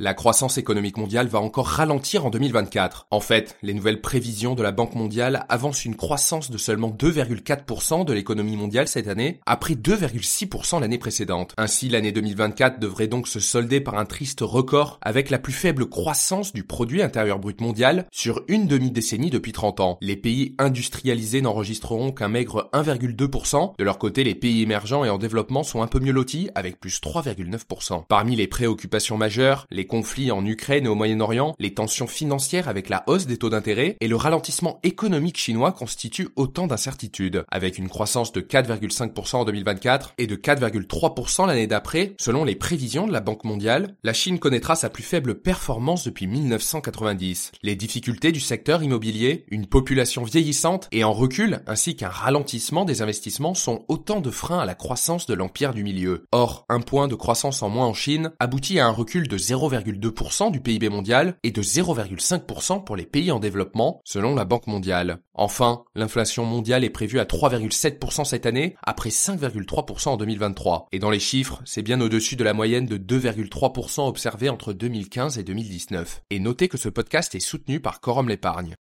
La croissance économique mondiale va encore ralentir en 2024. En fait, les nouvelles prévisions de la Banque mondiale avancent une croissance de seulement 2,4% de l'économie mondiale cette année, après 2,6% l'année précédente. Ainsi, l'année 2024 devrait donc se solder par un triste record avec la plus faible croissance du produit intérieur brut mondial sur une demi-décennie depuis 30 ans. Les pays industrialisés n'enregistreront qu'un maigre 1,2%. De leur côté, les pays émergents et en développement sont un peu mieux lotis avec plus 3,9%. Parmi les préoccupations majeures, conflits en Ukraine et au Moyen-Orient, les tensions financières avec la hausse des taux d'intérêt et le ralentissement économique chinois constituent autant d'incertitudes, avec une croissance de 4,5% en 2024 et de 4,3% l'année d'après, selon les prévisions de la Banque mondiale, la Chine connaîtra sa plus faible performance depuis 1990. Les difficultés du secteur immobilier, une population vieillissante et en recul, ainsi qu'un ralentissement des investissements sont autant de freins à la croissance de l'empire du milieu. Or, un point de croissance en moins en Chine aboutit à un recul de 0, 0,2% du PIB mondial et de 0,5% pour les pays en développement, selon la Banque mondiale. Enfin, l'inflation mondiale est prévue à 3,7% cette année, après 5,3% en 2023. Et dans les chiffres, c'est bien au-dessus de la moyenne de 2,3% observée entre 2015 et 2019. Et notez que ce podcast est soutenu par Corum l'épargne.